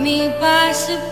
me by surprise.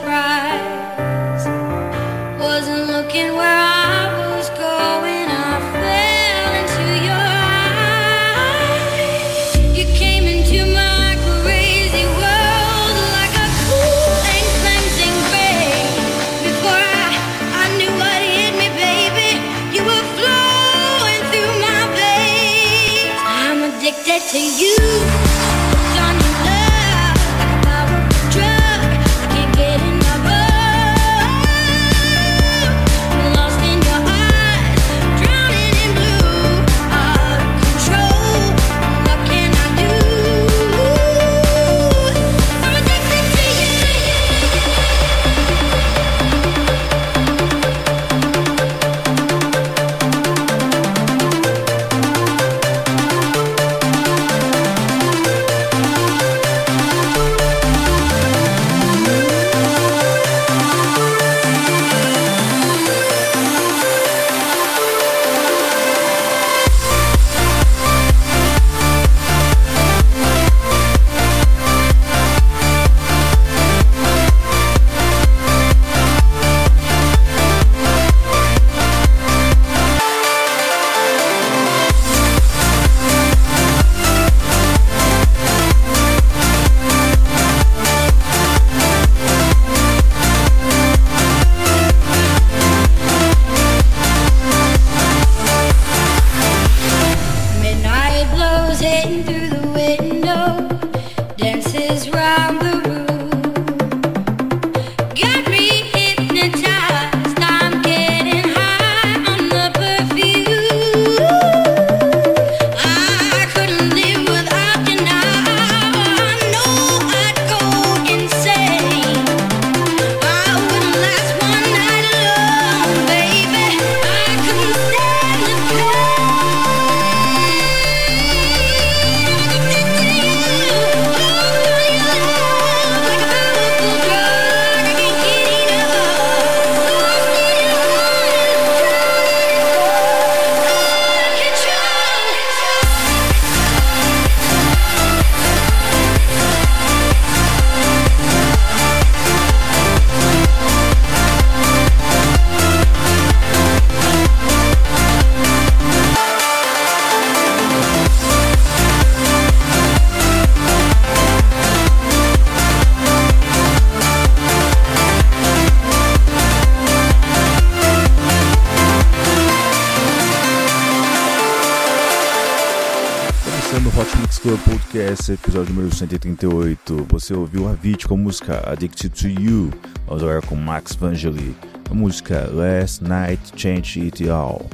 Podcast, episódio número 138. Você ouviu a Avicii com a música Addicted to You. Vamos agora com Max Vangeli, a música Last Night Change It All.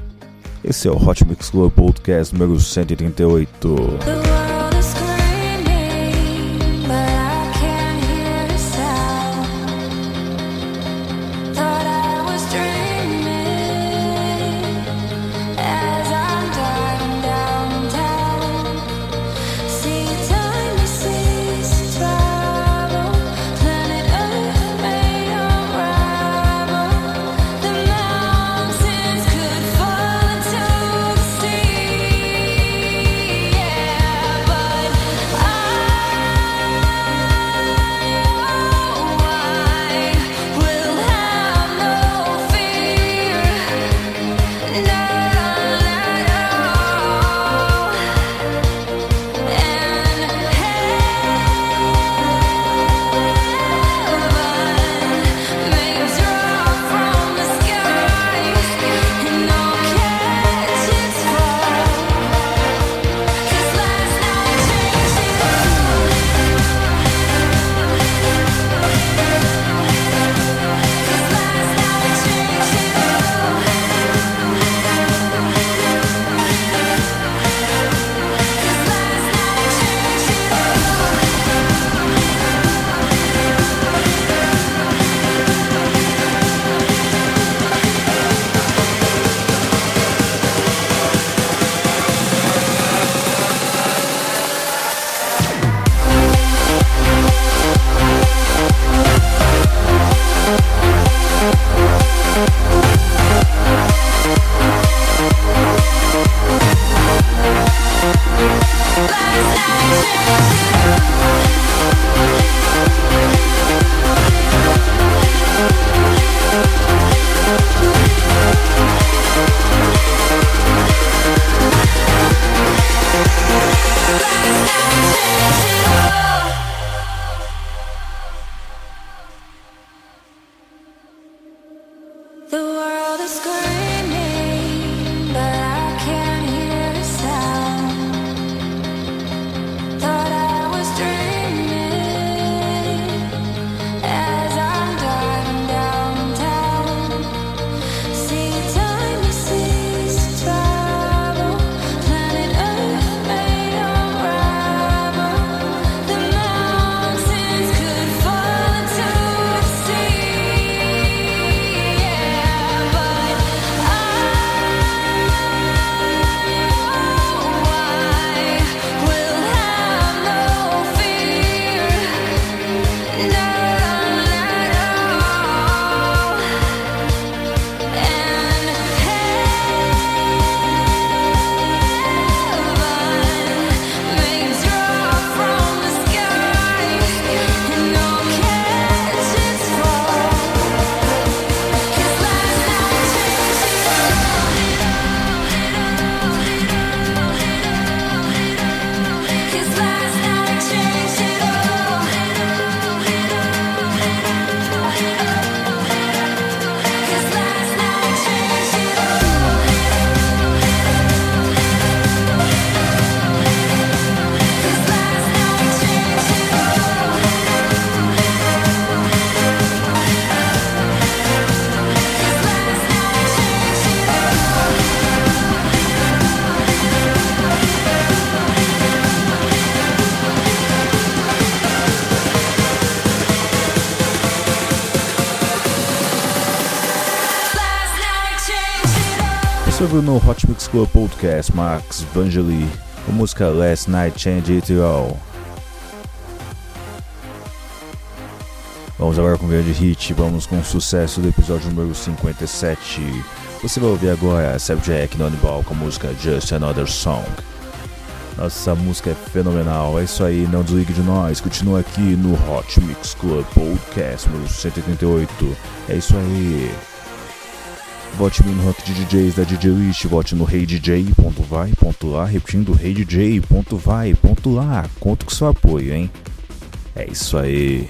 Esse é o Hot Mix Club Podcast número 138. No Hot Mix Club Podcast, Max Vangeli, a música Last Night Change It All. Vamos agora com o grande hit, vamos com o sucesso do episódio número 57. Você vai ouvir agora Seb Jack no Ball com a música Just Another Song. Nossa, música é fenomenal, é isso aí, não desligue de nós, continua aqui no Hot Mix Club Podcast número 188. É isso aí. Vote no Rock de DJs da DJ List, vote no reidj.vai.lá, repetindo reidj.vai.lá. Conto com seu apoio, hein? É isso aí.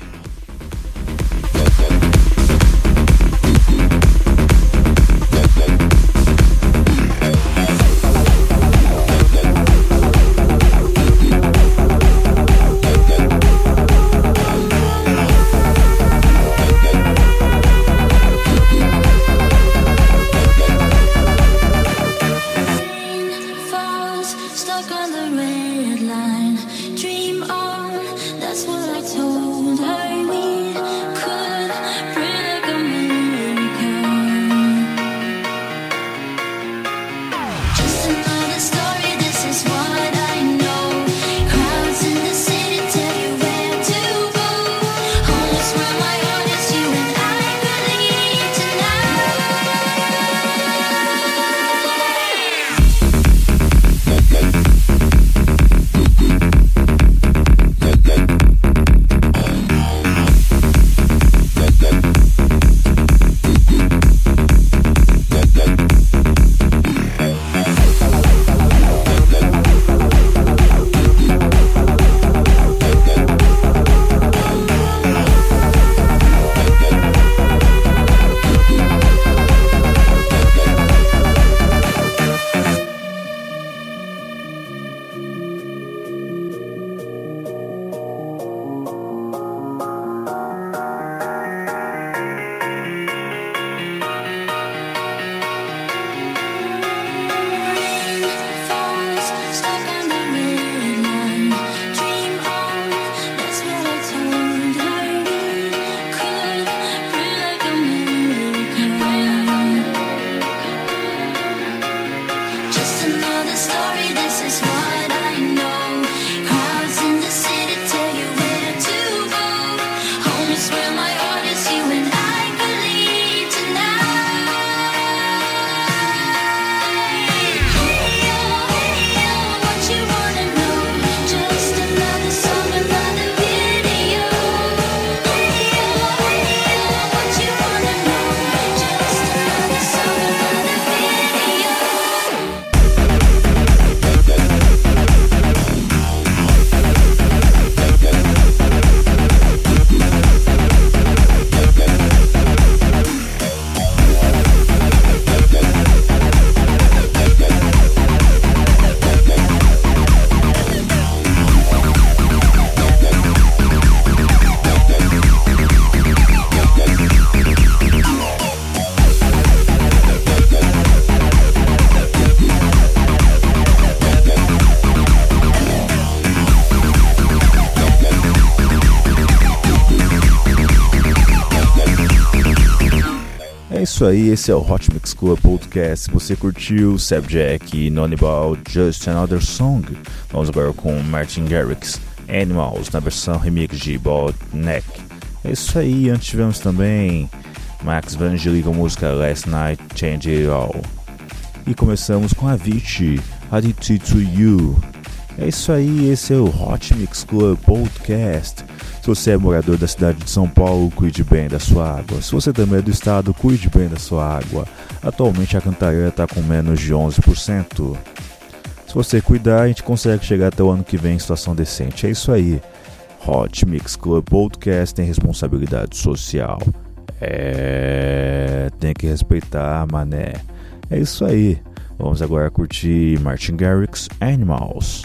Isso aí, esse é o Hot Mix Club Podcast. Você curtiu Jack e Nonibal Just Another Song, vamos agora com Martin Garrix Animals na versão remix de Bald Neck. É isso aí, antes tivemos também Max Vangeli com a música Last Night Change It All. E começamos com a Avicii, Addicted to You. É isso aí, esse é o Hot Mix Club Podcast. Se você é morador da cidade de São Paulo, cuide bem da sua água. Se você também é do estado, cuide bem da sua água. Atualmente a Cantareira está com menos de 11%. Se você cuidar, a gente consegue chegar até o ano que vem em situação decente. É isso aí. Hot Mix Club Podcast tem responsabilidade social. É. Tem que respeitar, mané. É isso aí. Vamos agora curtir Martin Garrix Animals.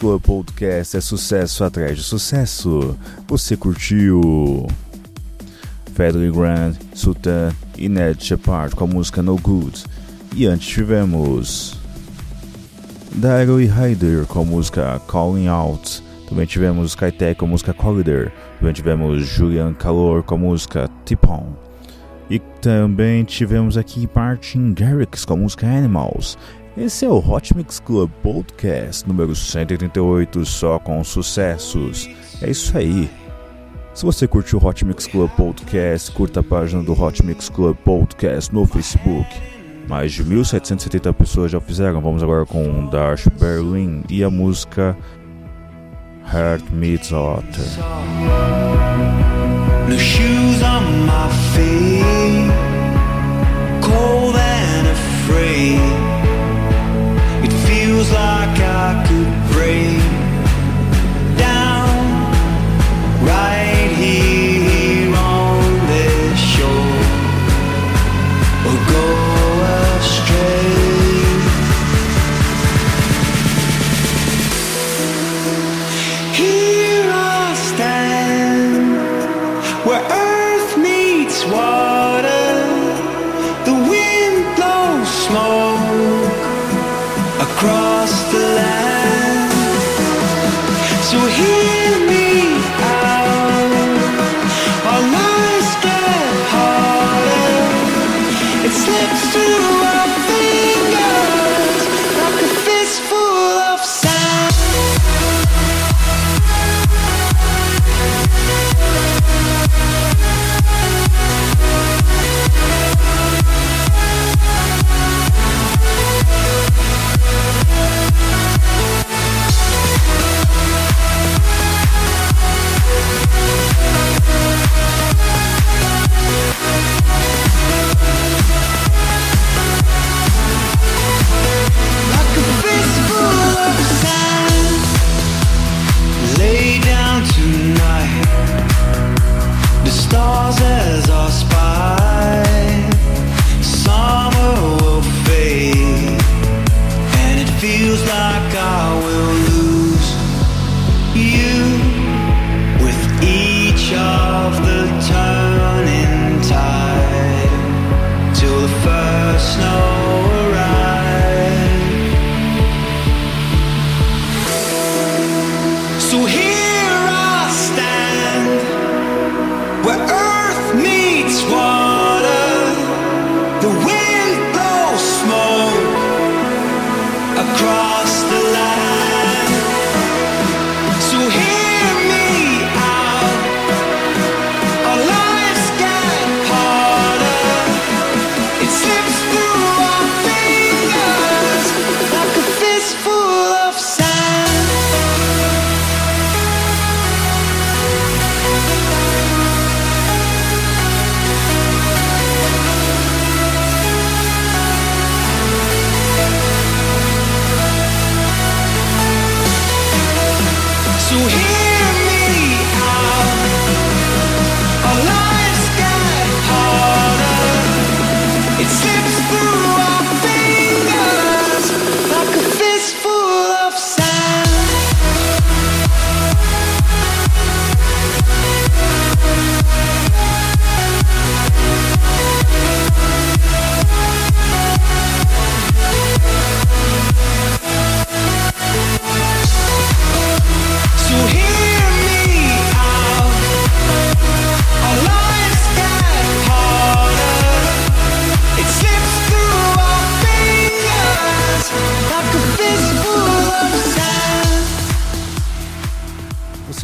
Club Podcast é sucesso atrás de sucesso. Você curtiu Federer Grand, Sultan e Ned Shepard com a música No Good. E antes tivemos Dairo e Ryder com a música Calling Out. Também tivemos Skytech com a música Corridor. Também tivemos Julian Calor com a música Tipon. E também tivemos aqui Martin Garrix com a música Animals. Esse é o Hot Mix Club Podcast número 188, só com sucessos. É isso aí. Se você curtiu o Hot Mix Club Podcast, curta a página do Hot Mix Club Podcast no Facebook. Mais de 1.770 pessoas já fizeram. Vamos agora com Darsh Berlin e a música Heart Meets Otter. Afraid. Feels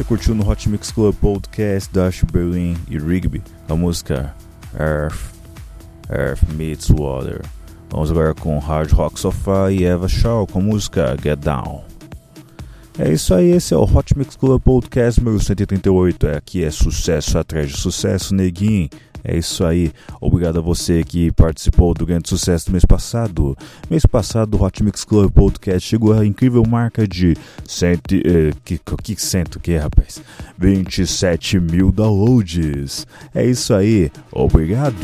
curtiu no Hot Mix Club Podcast Dash Berlin e Rigby a música Earth, Earth Meets Water. Vamos agora com Hard Rock Sofá e Eva Shaw com a música Get Down. É isso aí, esse é o Hot Mix Club Podcast número 138. É, aqui é sucesso atrás de sucesso, neguinho. É isso aí. Obrigado a você que participou do grande sucesso do mês passado. Mês passado, o Hot Mix Club Podcast chegou à incrível marca de cento, eh, que, que cento que é, rapaz? 27 mil downloads. É isso aí. Obrigado.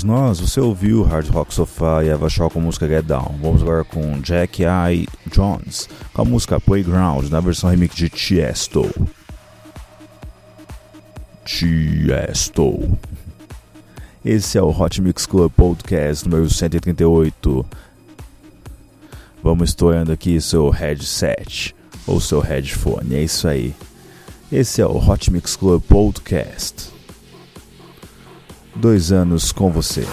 Vamos nós, você ouviu Hard Rock Sofá e Eva Shaw com a música Get Down. Vamos agora com Jack I. Jones com a música Playground na versão remix de Tiesto. Tiesto. Esse é o Hot Mix Club Podcast número 138. Vamos estourando aqui seu headset ou seu headphone, é isso aí. Esse é o Hot Mix Club Podcast dois anos com você.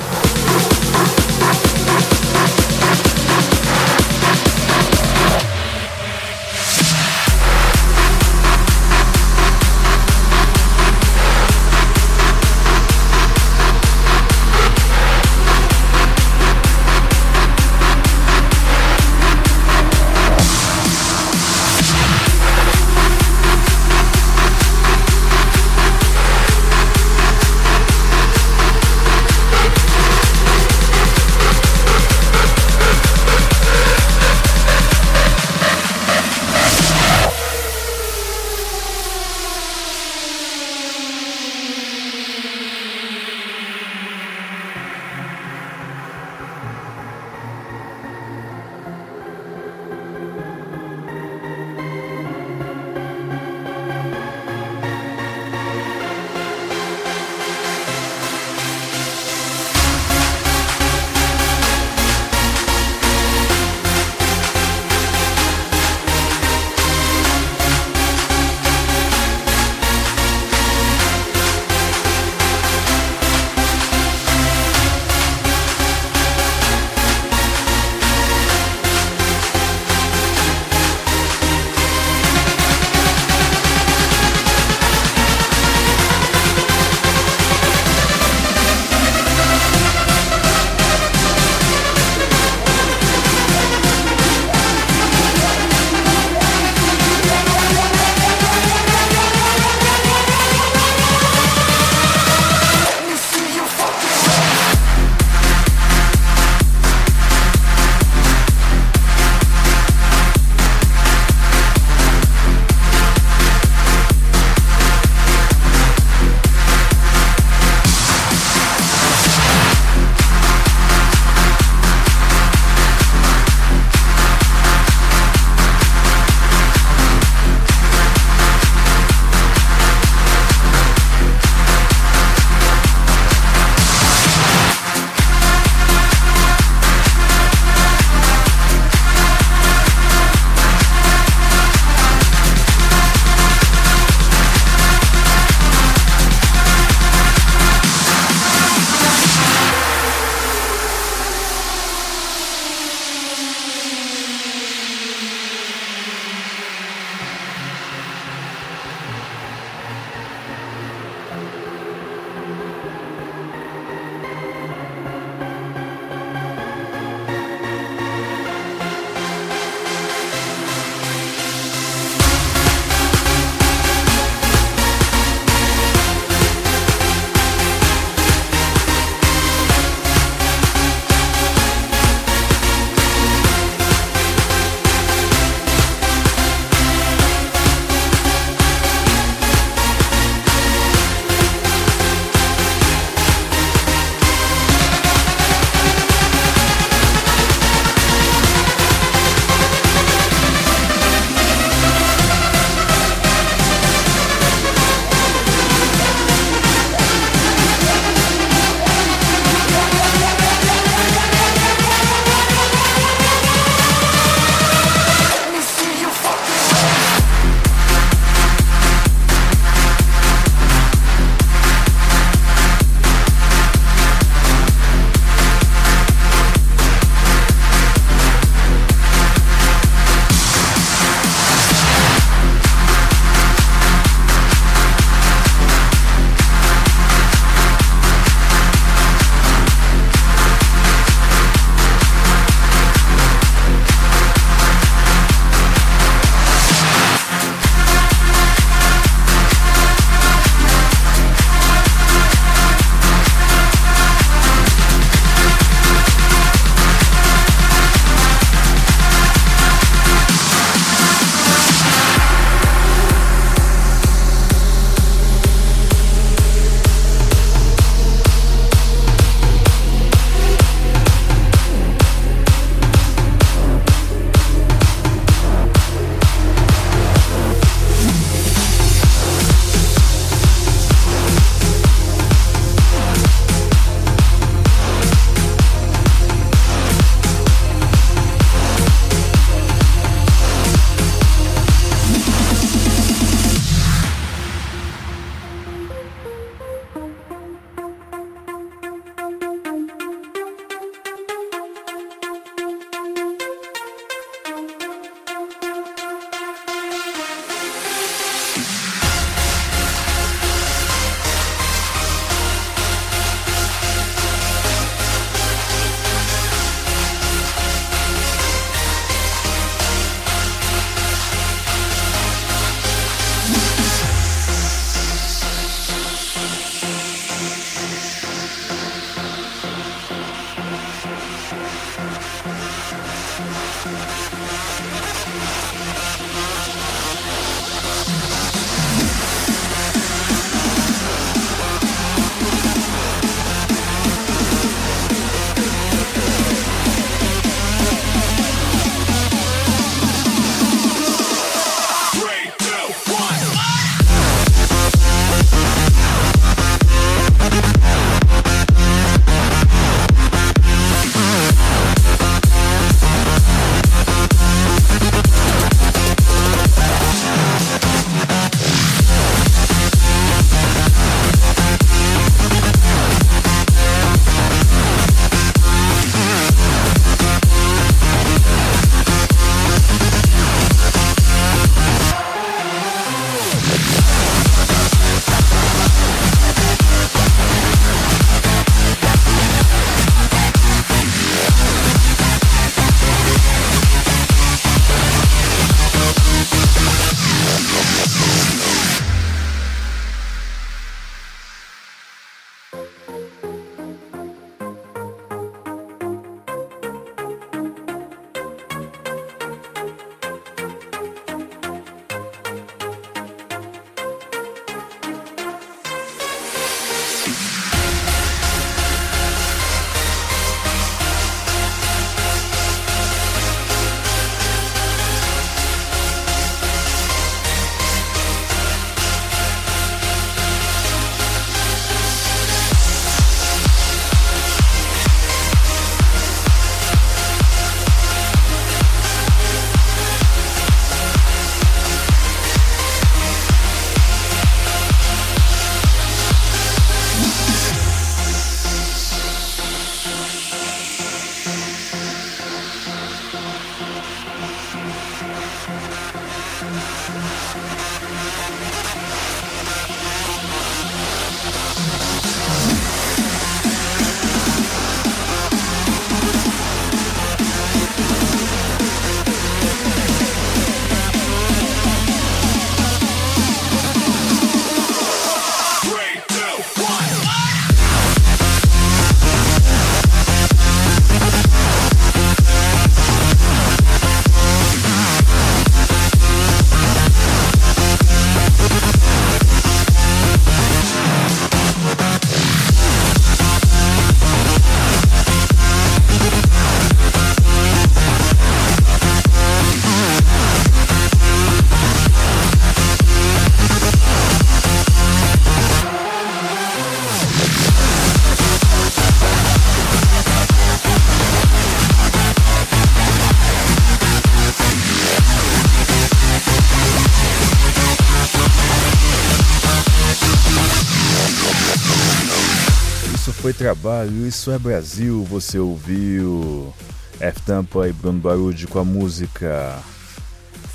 Trabalho, isso é Brasil, você ouviu. F-Tampa e Bruno Barude com a música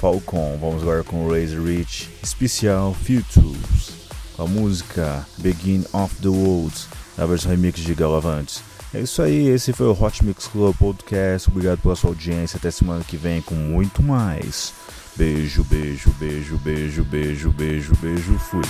Falcon. Vamos agora com Razor Rich, especial Futures, com a música Begin of the World, na versão remix de Galavante. É isso aí, esse foi o Hot Mix Club Podcast. Obrigado pela sua audiência. Até semana que vem com muito mais. Beijo, beijo, beijo, beijo, beijo, beijo, beijo. Fui.